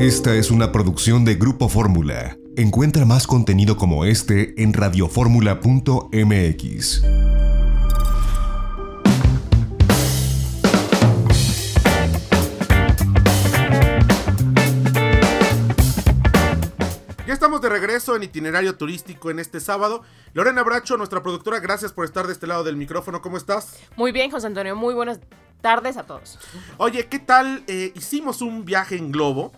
Esta es una producción de Grupo Fórmula. Encuentra más contenido como este en radioformula.mx. Ya estamos de regreso en itinerario turístico en este sábado. Lorena Bracho, nuestra productora, gracias por estar de este lado del micrófono. ¿Cómo estás? Muy bien, José Antonio. Muy buenas tardes a todos. Oye, ¿qué tal? Eh, hicimos un viaje en globo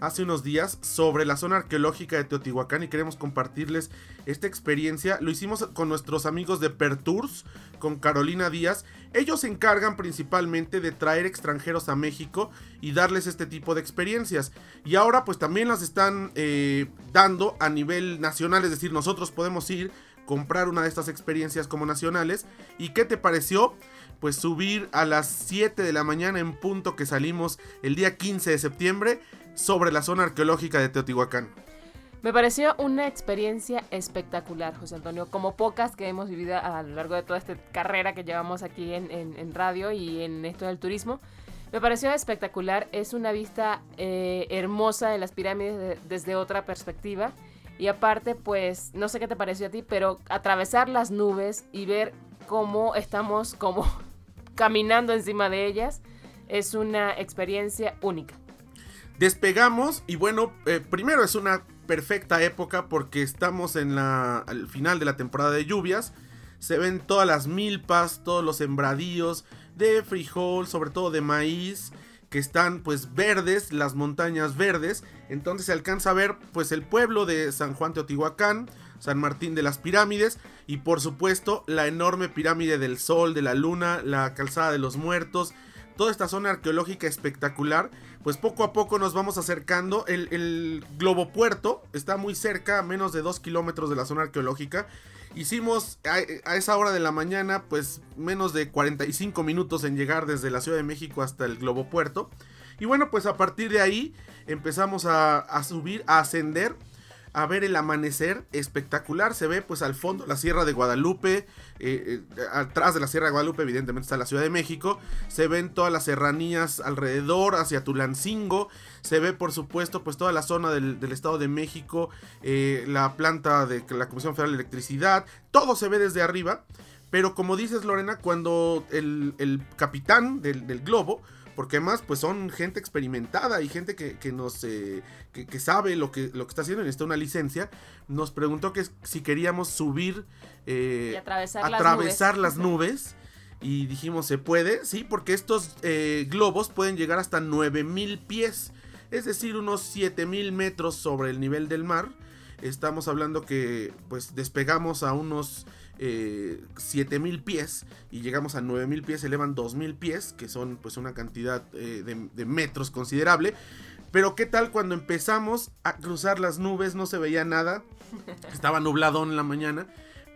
hace unos días sobre la zona arqueológica de Teotihuacán y queremos compartirles esta experiencia. Lo hicimos con nuestros amigos de Pertours, con Carolina Díaz. Ellos se encargan principalmente de traer extranjeros a México y darles este tipo de experiencias. Y ahora pues también las están eh, dando a nivel nacional, es decir, nosotros podemos ir, comprar una de estas experiencias como nacionales. ¿Y qué te pareció? Pues subir a las 7 de la mañana en punto que salimos el día 15 de septiembre sobre la zona arqueológica de Teotihuacán. Me pareció una experiencia espectacular, José Antonio, como pocas que hemos vivido a lo largo de toda esta carrera que llevamos aquí en, radio y en esto del turismo. Me pareció espectacular, es una vista eh, hermosa de las pirámides desde otra perspectiva. Y aparte, pues, no sé qué te pareció a ti, pero atravesar las nubes y ver cómo estamos como caminando encima de ellas es una experiencia única. Despegamos y bueno, eh, primero es una perfecta época porque estamos en la, al final de la temporada de lluvias. Se ven todas las milpas, todos los sembradíos de frijol, sobre todo de maíz, que están pues verdes, las montañas verdes. Entonces se alcanza a ver pues el pueblo de San Juan Teotihuacán, San Martín de las Pirámides y por supuesto la enorme pirámide del Sol, de la Luna, la calzada de los muertos, toda esta zona arqueológica espectacular, pues poco a poco nos vamos acercando. El, el Globo Puerto está muy cerca, a menos de 2 kilómetros de la zona arqueológica. Hicimos a, esa hora de la mañana, pues menos de 45 minutos en llegar desde la Ciudad de México hasta el Globo Puerto. Y bueno, pues a partir de ahí empezamos a subir, a ascender a ver el amanecer espectacular. Se ve pues al fondo la Sierra de Guadalupe. Eh, eh, atrás de la Sierra de Guadalupe evidentemente está la Ciudad de México. Se ven todas las serranías alrededor hacia Tulancingo. Se ve por supuesto pues toda la zona del, Estado de México. Eh, la planta de la Comisión Federal de Electricidad. Todo se ve desde arriba. Pero como dices Lorena, cuando el, capitán del, del globo porque además pues son gente experimentada y gente que, nos eh, que, sabe lo que, lo que está haciendo, necesita una licencia, nos preguntó que si queríamos subir eh, y atravesar, las, nubes. y dijimos se puede, sí, porque estos eh, globos pueden llegar hasta 9000 pies, es decir, unos 7000 metros sobre el nivel del mar. Estamos hablando que pues despegamos a unos eh, 7000 pies y llegamos a 9000 pies, elevan 2000 pies, que son pues una cantidad eh, de, metros considerable. Pero qué tal cuando empezamos a cruzar las nubes, no se veía nada, estaba nublado en la mañana,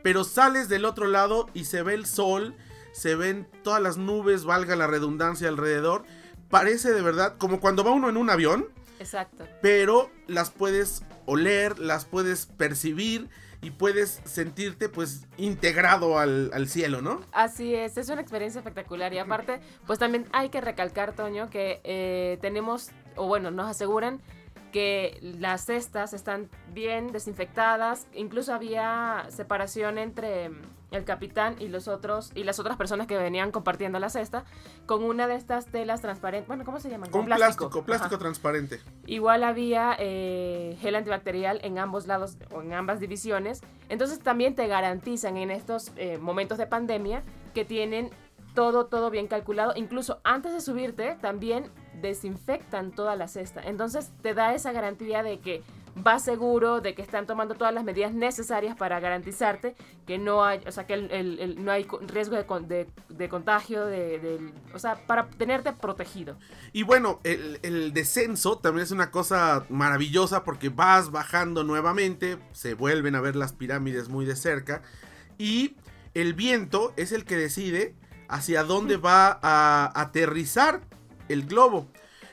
pero sales del otro lado y se ve el sol, se ven todas las nubes, valga la redundancia alrededor, parece de verdad como cuando va uno en un avión. Exacto. Pero las puedes oler, las puedes percibir y puedes sentirte pues integrado al, cielo, ¿no? Así es, es una experiencia espectacular y aparte pues también hay que recalcar, Toño, que eh, tenemos, o bueno, nos aseguran que las cestas están bien desinfectadas, incluso había separación entre el capitán y los otros y las otras personas que venían compartiendo la cesta con una de estas telas transparentes, bueno, ¿cómo se llama? Con, plástico, plástico, transparente. Igual había eh, gel antibacterial en ambos lados o en ambas divisiones, entonces también te garantizan en estos eh, momentos de pandemia que tienen todo, todo bien calculado. Incluso antes de subirte, también desinfectan toda la cesta. Entonces te da esa garantía de que vas seguro, de que están tomando todas las medidas necesarias para garantizarte que no hay, o sea, que el, no hay riesgo de, de, contagio, de, o sea, para tenerte protegido. Y bueno, el, el descenso también es una cosa maravillosa porque vas bajando nuevamente, se vuelven a ver las pirámides muy de cerca y el viento es el que decide hacia dónde va a aterrizar el globo.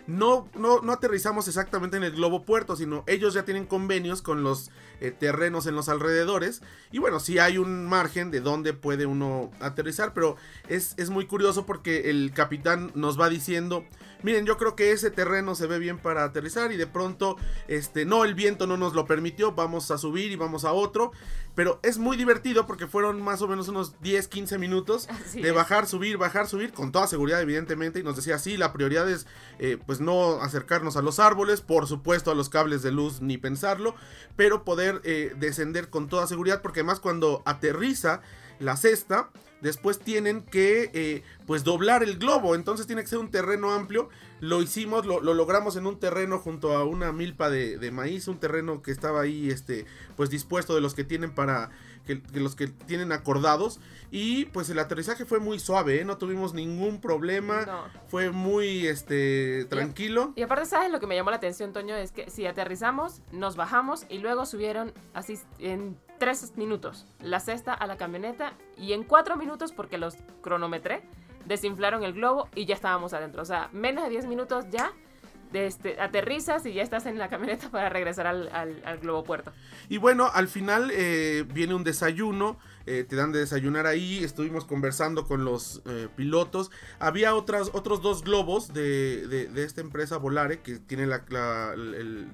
No, no, no, aterrizamos exactamente en el globo puerto, sino ellos ya tienen convenios con los eh, terrenos en los alrededores. Y bueno, sí hay un margen de dónde puede uno aterrizar, pero es, es, muy curioso porque el capitán nos va diciendo miren, yo creo que ese terreno se ve bien para aterrizar y de pronto, este, no, el viento no nos lo permitió, vamos a subir y vamos a otro, pero es muy divertido porque fueron más o menos unos 10, 15 minutos de bajar, subir, bajar, subir, con toda seguridad evidentemente, y nos decía, sí, la prioridad es eh, pues no acercarnos a los árboles, por supuesto a los cables de luz ni pensarlo, pero poder eh, descender con toda seguridad porque además cuando aterriza la cesta, después tienen que eh, pues doblar el globo, entonces tiene que ser un terreno amplio, lo hicimos, lo, logramos en un terreno junto a una milpa de, maíz, un terreno que estaba ahí este pues dispuesto de los que tienen para que, los que tienen acordados. Y pues el aterrizaje fue muy suave, ¿eh? no tuvimos ningún problema, fue muy este tranquilo. Y, y, aparte sabes lo que me llamó la atención Toño es que si aterrizamos, nos bajamos y luego subieron así en tres minutos la cesta a la camioneta y en cuatro minutos, porque los cronometré, desinflaron el globo y ya estábamos adentro. O sea, menos de 10 minutos ya este, aterrizas y ya estás en la camioneta para regresar al, al, globo puerto. Y bueno, al final eh, viene un desayuno, eh, te dan de desayunar ahí, estuvimos conversando con los eh, pilotos. Había otras, otros dos globos de, de, esta empresa Volare, que tiene la,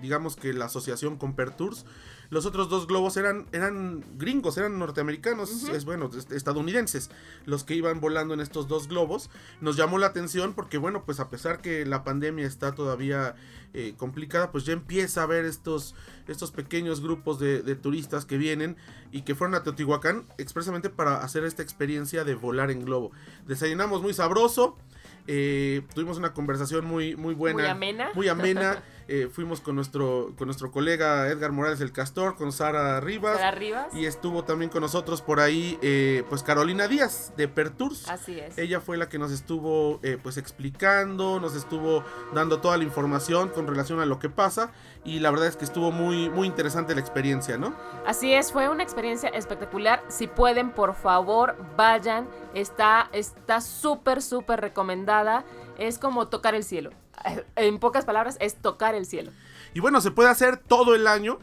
digamos que la asociación con Pertours. Los otros dos globos eran, eran gringos, eran norteamericanos, es bueno, estadounidenses, los que iban volando en estos dos globos. Nos llamó la atención porque, bueno, pues a pesar que la pandemia está todavía eh, complicada, pues ya empieza a haber estos, estos pequeños grupos de, de, turistas que vienen y que fueron a Teotihuacán expresamente para hacer esta experiencia de volar en globo. Desayunamos muy sabroso. Eh, tuvimos una conversación muy, muy buena. Muy amena. Muy amena. Eh, fuimos con nuestro, con nuestro colega Edgar Morales el Castor, con Sara Rivas. Sara Rivas. Y estuvo también con nosotros por ahí, eh, pues Carolina Díaz, de Pertours. Así es. Ella fue la que nos estuvo, pues explicando, nos estuvo dando toda la información con relación a lo que pasa. Y la verdad es que estuvo muy, muy interesante la experiencia, ¿no? Así es, fue una experiencia espectacular. Si pueden, por favor, vayan. Está súper, súper recomendada. Es como tocar el cielo. En pocas palabras, es tocar el cielo. Y bueno, se puede hacer todo el año.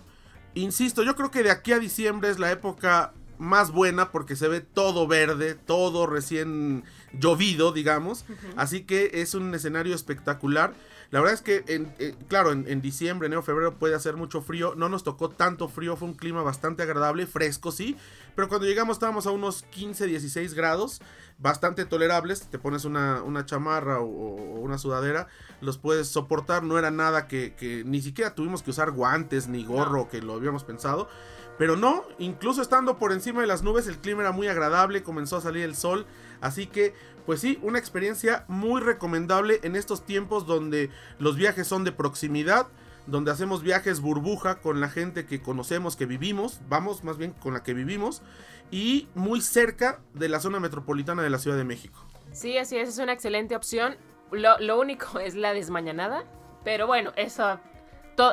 Insisto, yo creo que de aquí a diciembre es la época más buena porque se ve todo verde, todo recién llovido, digamos. Así que es un escenario espectacular. La verdad es que, en, eh, claro, en, diciembre, enero, febrero puede hacer mucho frío. No nos tocó tanto frío, fue un clima bastante agradable, fresco, sí. Pero cuando llegamos estábamos a unos 15, 16 grados, bastante tolerables. Te pones una, chamarra o, una sudadera, los puedes soportar. No era nada que, ni siquiera tuvimos que usar guantes ni gorro, que lo habíamos pensado. Pero no, incluso estando por encima de las nubes, el clima era muy agradable, comenzó a salir el sol. Así que pues sí, una experiencia muy recomendable en estos tiempos donde los viajes son de proximidad, donde hacemos viajes burbuja con la gente que conocemos, que vivimos, vamos más bien con la que vivimos, y muy cerca de la zona metropolitana de la Ciudad de México. Sí, así es, es una excelente opción. Lo, único es la desmañanada, pero bueno, eso,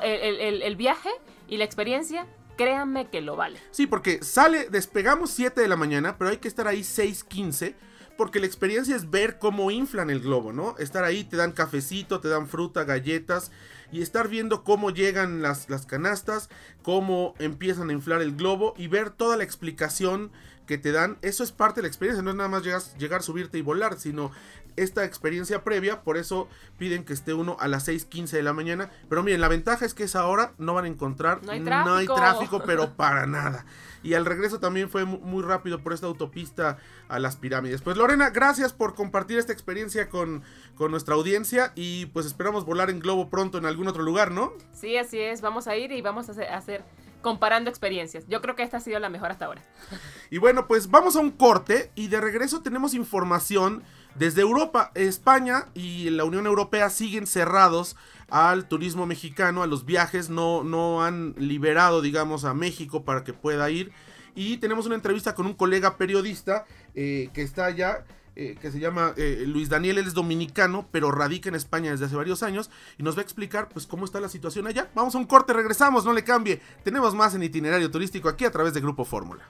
el, el viaje y la experiencia créanme que lo vale. Sí, porque sale, despegamos 7 de la mañana, pero hay que estar ahí 6.15 porque la experiencia es ver cómo inflan el globo, ¿no? Estar ahí, te dan cafecito, te dan fruta, galletas y estar viendo cómo llegan las, las canastas, cómo empiezan a inflar el globo y ver toda la explicación que te dan. Eso es parte de la experiencia, no es nada más llegar, llegar subirte y volar, sino esta experiencia previa, por eso piden que esté uno a las 6.15 de la mañana. Pero miren, la ventaja es que esa hora no van a encontrar, no hay tráfico, no hay tráfico pero para nada. Y al regreso también fue muy rápido por esta autopista a las pirámides. Pues Lorena, gracias por compartir esta experiencia con, con nuestra audiencia y pues esperamos volar en globo pronto en algún otro lugar, ¿no? Sí, así es, vamos a ir y vamos a hacer comparando experiencias. Yo creo que esta ha sido la mejor hasta ahora. Y bueno, pues vamos a un corte y de regreso tenemos información desde Europa, España y la Unión Europea siguen cerrados al turismo mexicano, a los viajes, no, no han liberado, digamos, a México para que pueda ir. Y tenemos una entrevista con un colega periodista eh, que está allá, eh, que se llama eh, Luis Daniel, él es dominicano, pero radica en España desde hace varios años y nos va a explicar pues cómo está la situación allá. Vamos a un corte, regresamos, no le cambie. Tenemos más en itinerario turístico aquí a través de Grupo Fórmula.